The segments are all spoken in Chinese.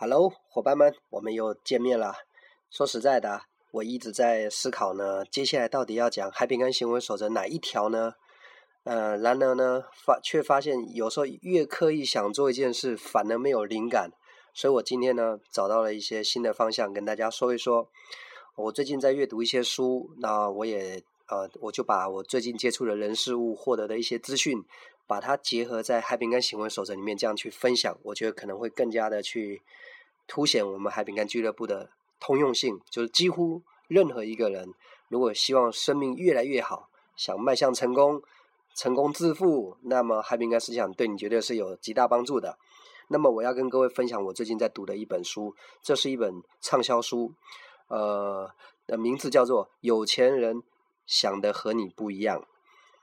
Hello，伙伴们，我们又见面了。说实在的，我一直在思考呢，接下来到底要讲海饼干行为守则哪一条呢？呃，然而呢，发却发现有时候越刻意想做一件事，反而没有灵感。所以我今天呢，找到了一些新的方向，跟大家说一说。我最近在阅读一些书，那我也呃，我就把我最近接触的人事物获得的一些资讯。把它结合在海饼干行为守则里面，这样去分享，我觉得可能会更加的去凸显我们海饼干俱乐部的通用性。就是几乎任何一个人，如果希望生命越来越好，想迈向成功、成功致富，那么海饼干思想对你绝对是有极大帮助的。那么我要跟各位分享我最近在读的一本书，这是一本畅销书，呃，的名字叫做《有钱人想的和你不一样》。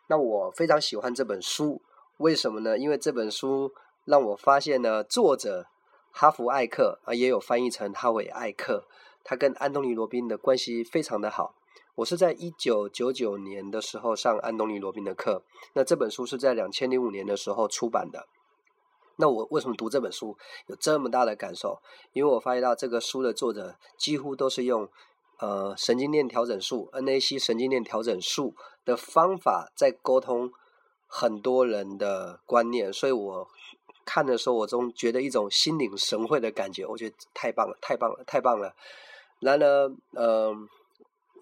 那我非常喜欢这本书。为什么呢？因为这本书让我发现呢，作者哈弗艾克啊，也有翻译成哈维艾克，他跟安东尼罗宾的关系非常的好。我是在一九九九年的时候上安东尼罗宾的课，那这本书是在两千零五年的时候出版的。那我为什么读这本书有这么大的感受？因为我发现到这个书的作者几乎都是用呃神经链调整术 NAC 神经链调整术的方法在沟通。很多人的观念，所以我看的时候，我总觉得一种心领神会的感觉。我觉得太棒了，太棒了，太棒了。然而，呃，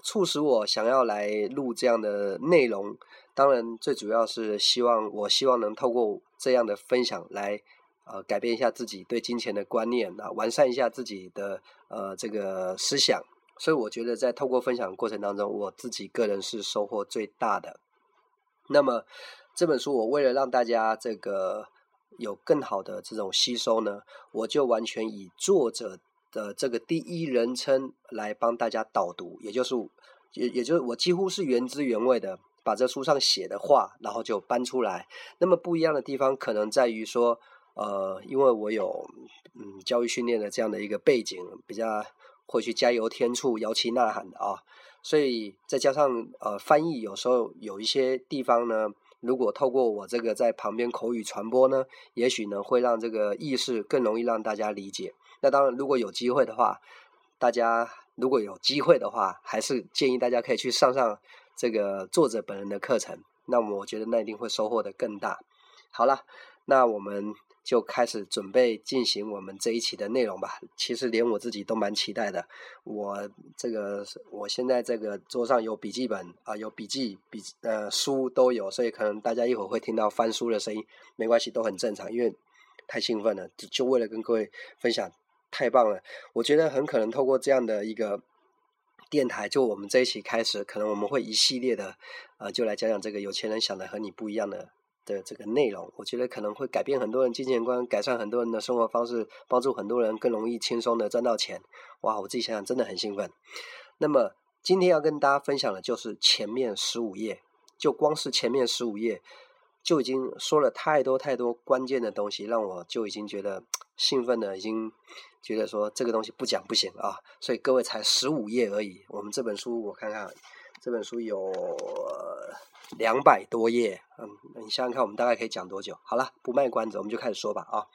促使我想要来录这样的内容，当然最主要是希望，我希望能透过这样的分享来，呃，改变一下自己对金钱的观念啊，完善一下自己的呃这个思想。所以，我觉得在透过分享过程当中，我自己个人是收获最大的。那么。这本书我为了让大家这个有更好的这种吸收呢，我就完全以作者的这个第一人称来帮大家导读，也就是也也就是我几乎是原汁原味的把这书上写的话，然后就搬出来。那么不一样的地方可能在于说，呃，因为我有嗯教育训练的这样的一个背景，比较会去加油添醋、摇旗呐喊的啊，所以再加上呃翻译，有时候有一些地方呢。如果透过我这个在旁边口语传播呢，也许呢会让这个意识更容易让大家理解。那当然，如果有机会的话，大家如果有机会的话，还是建议大家可以去上上这个作者本人的课程。那么我觉得那一定会收获的更大。好了，那我们。就开始准备进行我们这一期的内容吧。其实连我自己都蛮期待的。我这个我现在这个桌上有笔记本啊，有笔记笔呃书都有，所以可能大家一会儿会听到翻书的声音，没关系，都很正常。因为太兴奋了，就为了跟各位分享，太棒了。我觉得很可能透过这样的一个电台，就我们这一期开始，可能我们会一系列的呃，就来讲讲这个有钱人想的和你不一样的。的这个内容，我觉得可能会改变很多人金钱观，改善很多人的生活方式，帮助很多人更容易轻松的赚到钱。哇，我自己想想真的很兴奋。那么今天要跟大家分享的就是前面十五页，就光是前面十五页就已经说了太多太多关键的东西，让我就已经觉得 兴奋的，已经觉得说这个东西不讲不行啊。所以各位才十五页而已，我们这本书我看看，这本书有。两百多页，嗯，你想想看，我们大概可以讲多久？好了，不卖关子，我们就开始说吧啊。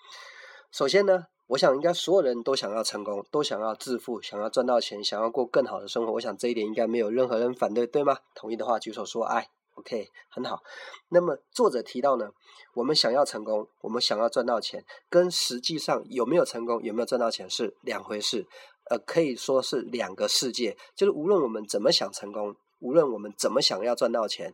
首先呢，我想应该所有人都想要成功，都想要致富，想要赚到钱，想要过更好的生活。我想这一点应该没有任何人反对，对吗？同意的话举手说哎，OK，很好。那么作者提到呢，我们想要成功，我们想要赚到钱，跟实际上有没有成功，有没有赚到钱是两回事，呃，可以说是两个世界。就是无论我们怎么想成功，无论我们怎么想要赚到钱。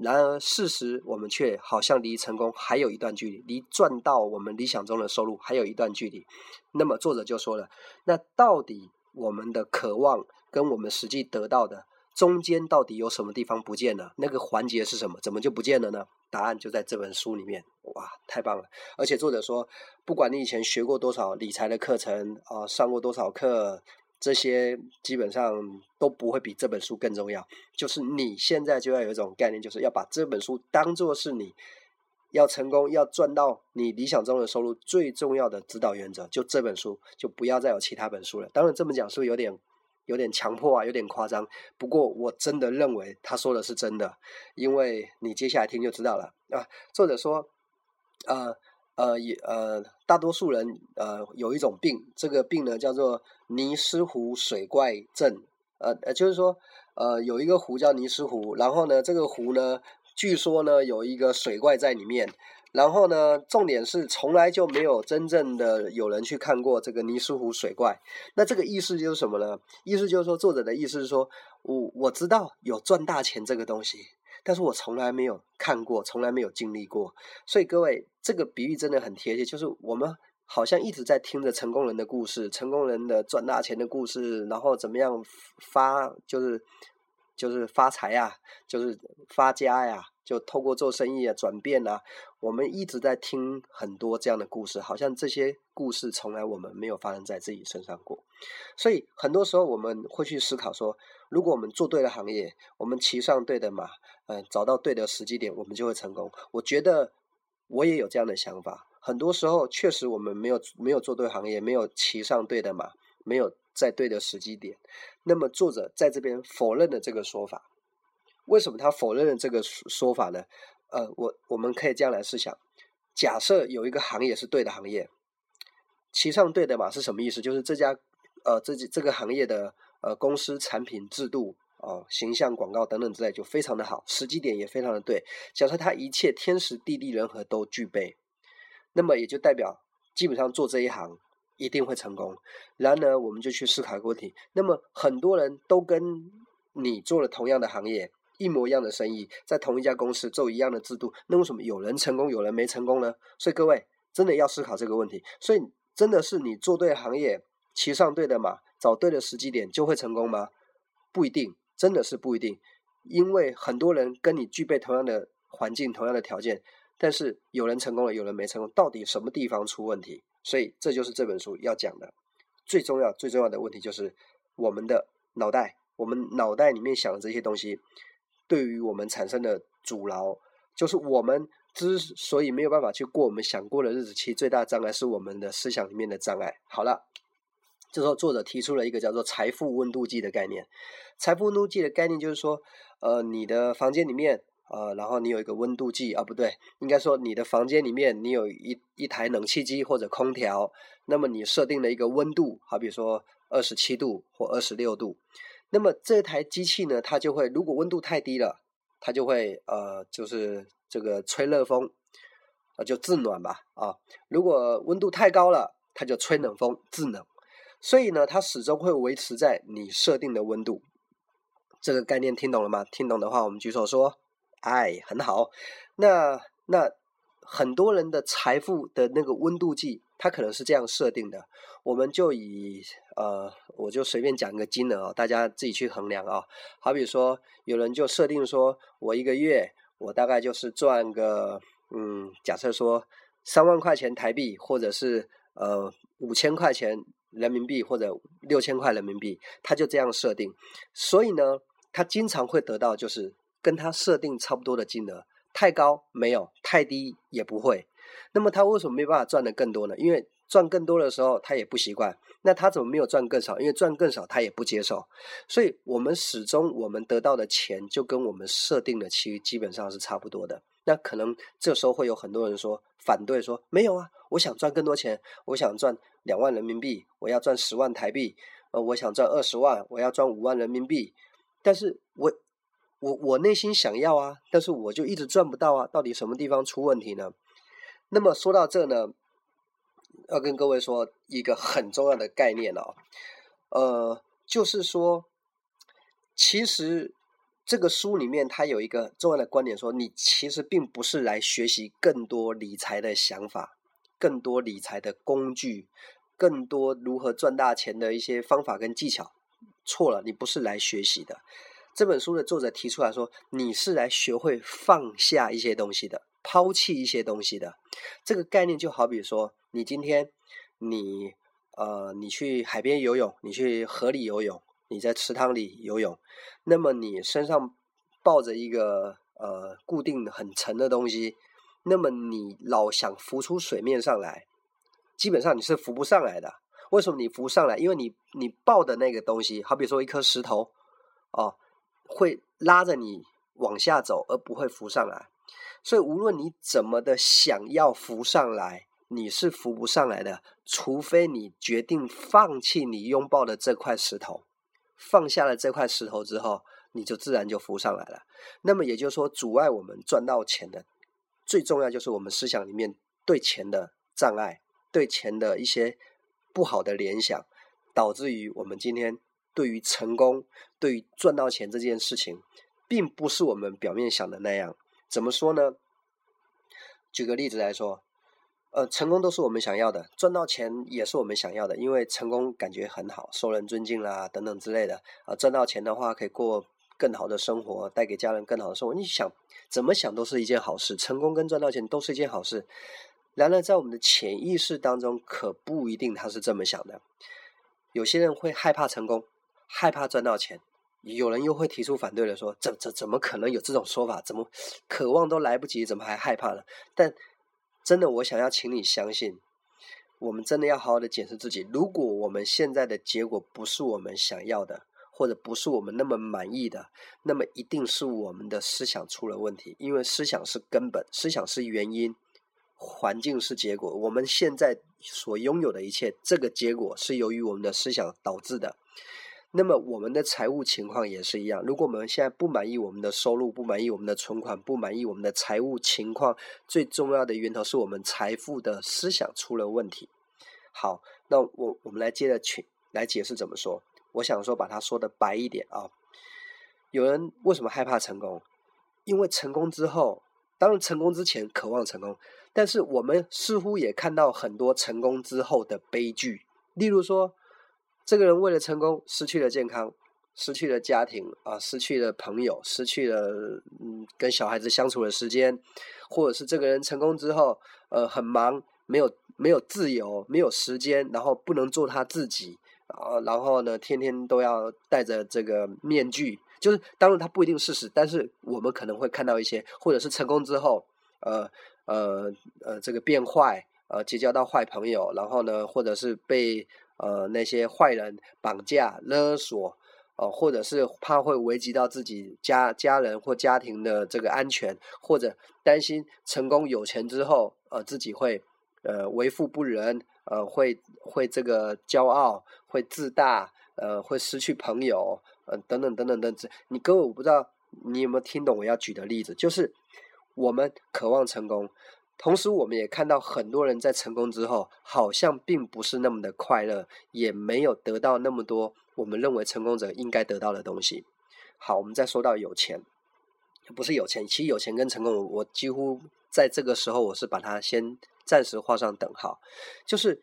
然而，事实我们却好像离成功还有一段距离，离赚到我们理想中的收入还有一段距离。那么，作者就说了：那到底我们的渴望跟我们实际得到的中间到底有什么地方不见了？那个环节是什么？怎么就不见了呢？答案就在这本书里面。哇，太棒了！而且作者说，不管你以前学过多少理财的课程啊，上过多少课。这些基本上都不会比这本书更重要。就是你现在就要有一种概念，就是要把这本书当做是你要成功、要赚到你理想中的收入最重要的指导原则。就这本书，就不要再有其他本书了。当然，这么讲是不是有点有点强迫啊，有点夸张。不过，我真的认为他说的是真的，因为你接下来听就知道了啊。作者说，呃。呃，也呃，大多数人呃有一种病，这个病呢叫做尼斯湖水怪症。呃呃，就是说，呃，有一个湖叫尼斯湖，然后呢，这个湖呢，据说呢有一个水怪在里面。然后呢，重点是从来就没有真正的有人去看过这个尼斯湖水怪。那这个意思就是什么呢？意思就是说，作者的意思是说，我我知道有赚大钱这个东西，但是我从来没有看过，从来没有经历过。所以各位，这个比喻真的很贴切，就是我们好像一直在听着成功人的故事，成功人的赚大钱的故事，然后怎么样发，就是就是发财呀，就是发家呀。就透过做生意啊，转变啊，我们一直在听很多这样的故事，好像这些故事从来我们没有发生在自己身上过。所以很多时候我们会去思考说，如果我们做对了行业，我们骑上对的马，嗯，找到对的时机点，我们就会成功。我觉得我也有这样的想法。很多时候确实我们没有没有做对行业，没有骑上对的马，没有在对的时机点。那么作者在这边否认了这个说法。为什么他否认了这个说法呢？呃，我我们可以这样来试想：假设有一个行业是对的行业，骑上对的马是什么意思？就是这家呃这这个行业的呃公司产品制度哦形象广告等等之类就非常的好，时机点也非常的对。假设他一切天时地利人和都具备，那么也就代表基本上做这一行一定会成功。然而，我们就去思考一个问题：那么很多人都跟你做了同样的行业。一模一样的生意，在同一家公司做一样的制度，那为什么有人成功，有人没成功呢？所以各位真的要思考这个问题。所以真的是你做对行业，骑上对的马，找对的时机点就会成功吗？不一定，真的是不一定。因为很多人跟你具备同样的环境、同样的条件，但是有人成功了，有人没成功，到底什么地方出问题？所以这就是这本书要讲的最重要、最重要的问题，就是我们的脑袋，我们脑袋里面想的这些东西。对于我们产生的阻挠，就是我们之所以没有办法去过我们想过的日子，其实最大障碍是我们的思想里面的障碍。好了，这时候作者提出了一个叫做“财富温度计”的概念。财富温度计的概念就是说，呃，你的房间里面，呃，然后你有一个温度计啊，不对，应该说你的房间里面你有一一台冷气机或者空调，那么你设定了一个温度，好比说二十七度或二十六度。那么这台机器呢，它就会如果温度太低了，它就会呃，就是这个吹热风，呃，就制暖吧啊。如果温度太高了，它就吹冷风制冷。所以呢，它始终会维持在你设定的温度。这个概念听懂了吗？听懂的话，我们举手说，哎，很好。那那。很多人的财富的那个温度计，它可能是这样设定的。我们就以呃，我就随便讲一个金额啊，大家自己去衡量啊。好比说，有人就设定说，我一个月我大概就是赚个嗯，假设说三万块钱台币，或者是呃五千块钱人民币，或者六千块人民币，他就这样设定。所以呢，他经常会得到就是跟他设定差不多的金额。太高没有，太低也不会。那么他为什么没办法赚的更多呢？因为赚更多的时候他也不习惯。那他怎么没有赚更少？因为赚更少他也不接受。所以我们始终我们得到的钱就跟我们设定的期基本上是差不多的。那可能这时候会有很多人说反对说没有啊，我想赚更多钱，我想赚两万人民币，我要赚十万台币，呃，我想赚二十万，我要赚五万人民币，但是我。我我内心想要啊，但是我就一直赚不到啊，到底什么地方出问题呢？那么说到这呢，要跟各位说一个很重要的概念哦，呃，就是说，其实这个书里面它有一个重要的观点，说你其实并不是来学习更多理财的想法、更多理财的工具、更多如何赚大钱的一些方法跟技巧，错了，你不是来学习的。这本书的作者提出来说：“你是来学会放下一些东西的，抛弃一些东西的。这个概念就好比说，你今天你呃，你去海边游泳，你去河里游泳，你在池塘里游泳，那么你身上抱着一个呃固定很沉的东西，那么你老想浮出水面上来，基本上你是浮不上来的。为什么你浮上来？因为你你抱的那个东西，好比说一颗石头，哦。”会拉着你往下走，而不会浮上来。所以无论你怎么的想要浮上来，你是浮不上来的，除非你决定放弃你拥抱的这块石头，放下了这块石头之后，你就自然就浮上来了。那么也就是说，阻碍我们赚到钱的最重要就是我们思想里面对钱的障碍，对钱的一些不好的联想，导致于我们今天对于成功、对于赚到钱这件事情，并不是我们表面想的那样。怎么说呢？举个例子来说，呃，成功都是我们想要的，赚到钱也是我们想要的，因为成功感觉很好，受人尊敬啦，等等之类的。啊，赚到钱的话，可以过更好的生活，带给家人更好的生活。你想怎么想都是一件好事，成功跟赚到钱都是一件好事。然而，在我们的潜意识当中，可不一定他是这么想的。有些人会害怕成功，害怕赚到钱。有人又会提出反对了，说怎怎怎么可能有这种说法？怎么渴望都来不及，怎么还害怕呢？但真的，我想要请你相信，我们真的要好好的检视自己。如果我们现在的结果不是我们想要的，或者不是我们那么满意的，那么一定是我们的思想出了问题。因为思想是根本，思想是原因，环境是结果。我们现在所拥有的一切，这个结果是由于我们的思想导致的。那么我们的财务情况也是一样。如果我们现在不满意我们的收入，不满意我们的存款，不满意我们的财务情况，最重要的源头是我们财富的思想出了问题。好，那我我们来接着去来解释怎么说。我想说把它说的白一点啊。有人为什么害怕成功？因为成功之后，当然成功之前渴望成功，但是我们似乎也看到很多成功之后的悲剧，例如说。这个人为了成功，失去了健康，失去了家庭啊，失去了朋友，失去了嗯跟小孩子相处的时间，或者是这个人成功之后，呃很忙，没有没有自由，没有时间，然后不能做他自己啊，然后呢天天都要戴着这个面具，就是当然他不一定事实，但是我们可能会看到一些，或者是成功之后，呃呃呃这个变坏，呃结交到坏朋友，然后呢或者是被。呃，那些坏人绑架勒索，哦，或者是怕会危及到自己家家人或家庭的这个安全，或者担心成功有钱之后，呃，自己会呃为富不仁，呃，会会这个骄傲，会自大，呃，会失去朋友，呃，等等等等等这。你各位，我不知道你有没有听懂我要举的例子，就是我们渴望成功。同时，我们也看到很多人在成功之后，好像并不是那么的快乐，也没有得到那么多我们认为成功者应该得到的东西。好，我们再说到有钱，不是有钱，其实有钱跟成功，我几乎在这个时候我是把它先暂时画上等号，就是。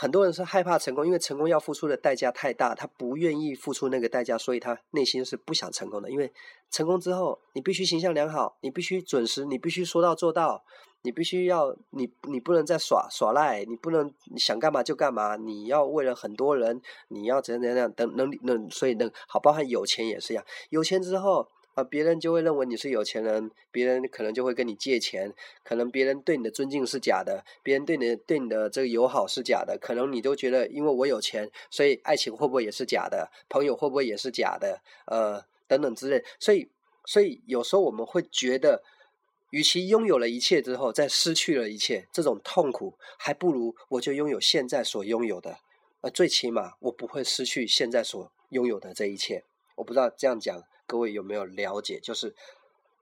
很多人是害怕成功，因为成功要付出的代价太大，他不愿意付出那个代价，所以他内心是不想成功的。因为成功之后，你必须形象良好，你必须准时，你必须说到做到，你必须要你你不能再耍耍赖，你不能想干嘛就干嘛，你要为了很多人，你要怎样怎样等能能，所以能好，包含有钱也是一样，有钱之后。啊，别人就会认为你是有钱人，别人可能就会跟你借钱，可能别人对你的尊敬是假的，别人对你对你的这个友好是假的，可能你都觉得因为我有钱，所以爱情会不会也是假的，朋友会不会也是假的，呃，等等之类，所以，所以有时候我们会觉得，与其拥有了一切之后再失去了一切，这种痛苦，还不如我就拥有现在所拥有的，呃，最起码我不会失去现在所拥有的这一切。我不知道这样讲。各位有没有了解？就是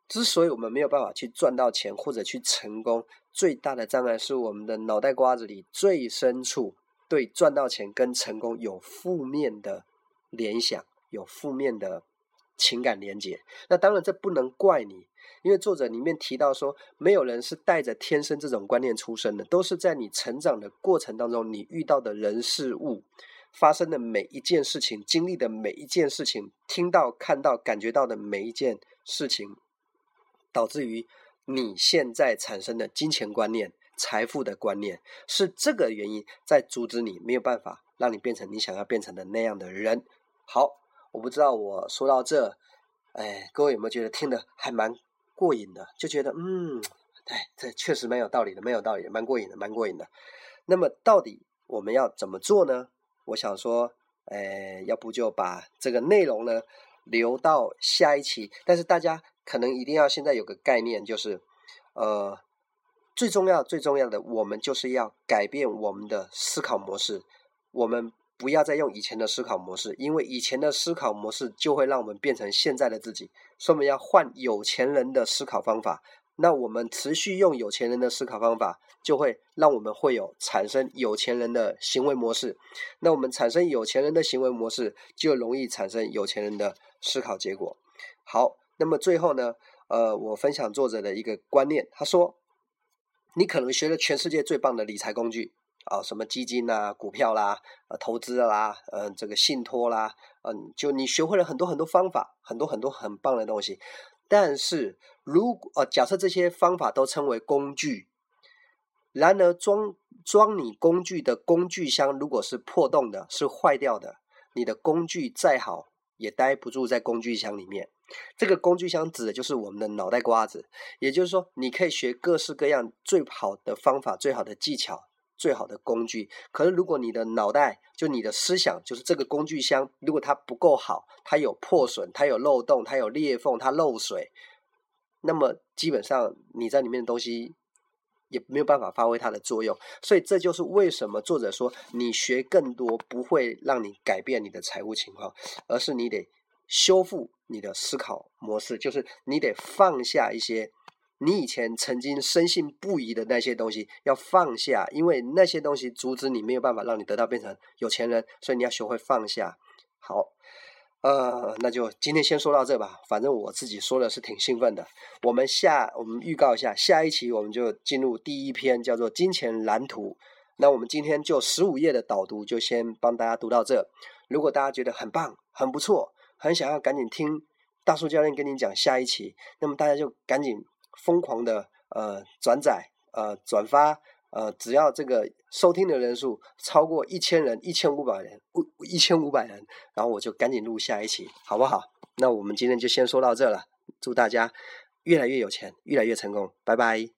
之所以我们没有办法去赚到钱或者去成功，最大的障碍是我们的脑袋瓜子里最深处对赚到钱跟成功有负面的联想，有负面的情感连接。那当然这不能怪你，因为作者里面提到说，没有人是带着天生这种观念出生的，都是在你成长的过程当中，你遇到的人事物。发生的每一件事情，经历的每一件事情，听到、看到、感觉到的每一件事情，导致于你现在产生的金钱观念、财富的观念，是这个原因在阻止你没有办法让你变成你想要变成的那样的人。好，我不知道我说到这，哎，各位有没有觉得听得还蛮过瘾的？就觉得嗯，哎，这确实蛮有道理的，蛮有道理的，蛮过瘾的，蛮过瘾的。那么到底我们要怎么做呢？我想说，呃，要不就把这个内容呢留到下一期。但是大家可能一定要现在有个概念，就是，呃，最重要最重要的，我们就是要改变我们的思考模式，我们不要再用以前的思考模式，因为以前的思考模式就会让我们变成现在的自己，所以我们要换有钱人的思考方法。那我们持续用有钱人的思考方法，就会让我们会有产生有钱人的行为模式。那我们产生有钱人的行为模式，就容易产生有钱人的思考结果。好，那么最后呢，呃，我分享作者的一个观念，他说：你可能学了全世界最棒的理财工具啊，什么基金啦、股票啦、呃投资啦、嗯这个信托啦，嗯，就你学会了很多很多方法，很多很多很棒的东西。但是，如果呃，假设这些方法都称为工具，然而装装你工具的工具箱如果是破洞的，是坏掉的，你的工具再好也待不住在工具箱里面。这个工具箱指的就是我们的脑袋瓜子，也就是说，你可以学各式各样最好的方法、最好的技巧。最好的工具，可是如果你的脑袋就你的思想就是这个工具箱，如果它不够好，它有破损，它有漏洞，它有裂缝，它漏水，那么基本上你在里面的东西也没有办法发挥它的作用。所以这就是为什么作者说，你学更多不会让你改变你的财务情况，而是你得修复你的思考模式，就是你得放下一些。你以前曾经深信不疑的那些东西要放下，因为那些东西阻止你没有办法让你得到变成有钱人，所以你要学会放下。好，呃，那就今天先说到这吧。反正我自己说的是挺兴奋的。我们下我们预告一下，下一期我们就进入第一篇，叫做《金钱蓝图》。那我们今天就十五页的导读就先帮大家读到这。如果大家觉得很棒、很不错，很想要赶紧听大树教练跟你讲下一期，那么大家就赶紧。疯狂的呃转载呃转发呃，只要这个收听的人数超过一千人，一千五百人，一千五百人，然后我就赶紧录下一期，好不好？那我们今天就先说到这了，祝大家越来越有钱，越来越成功，拜拜。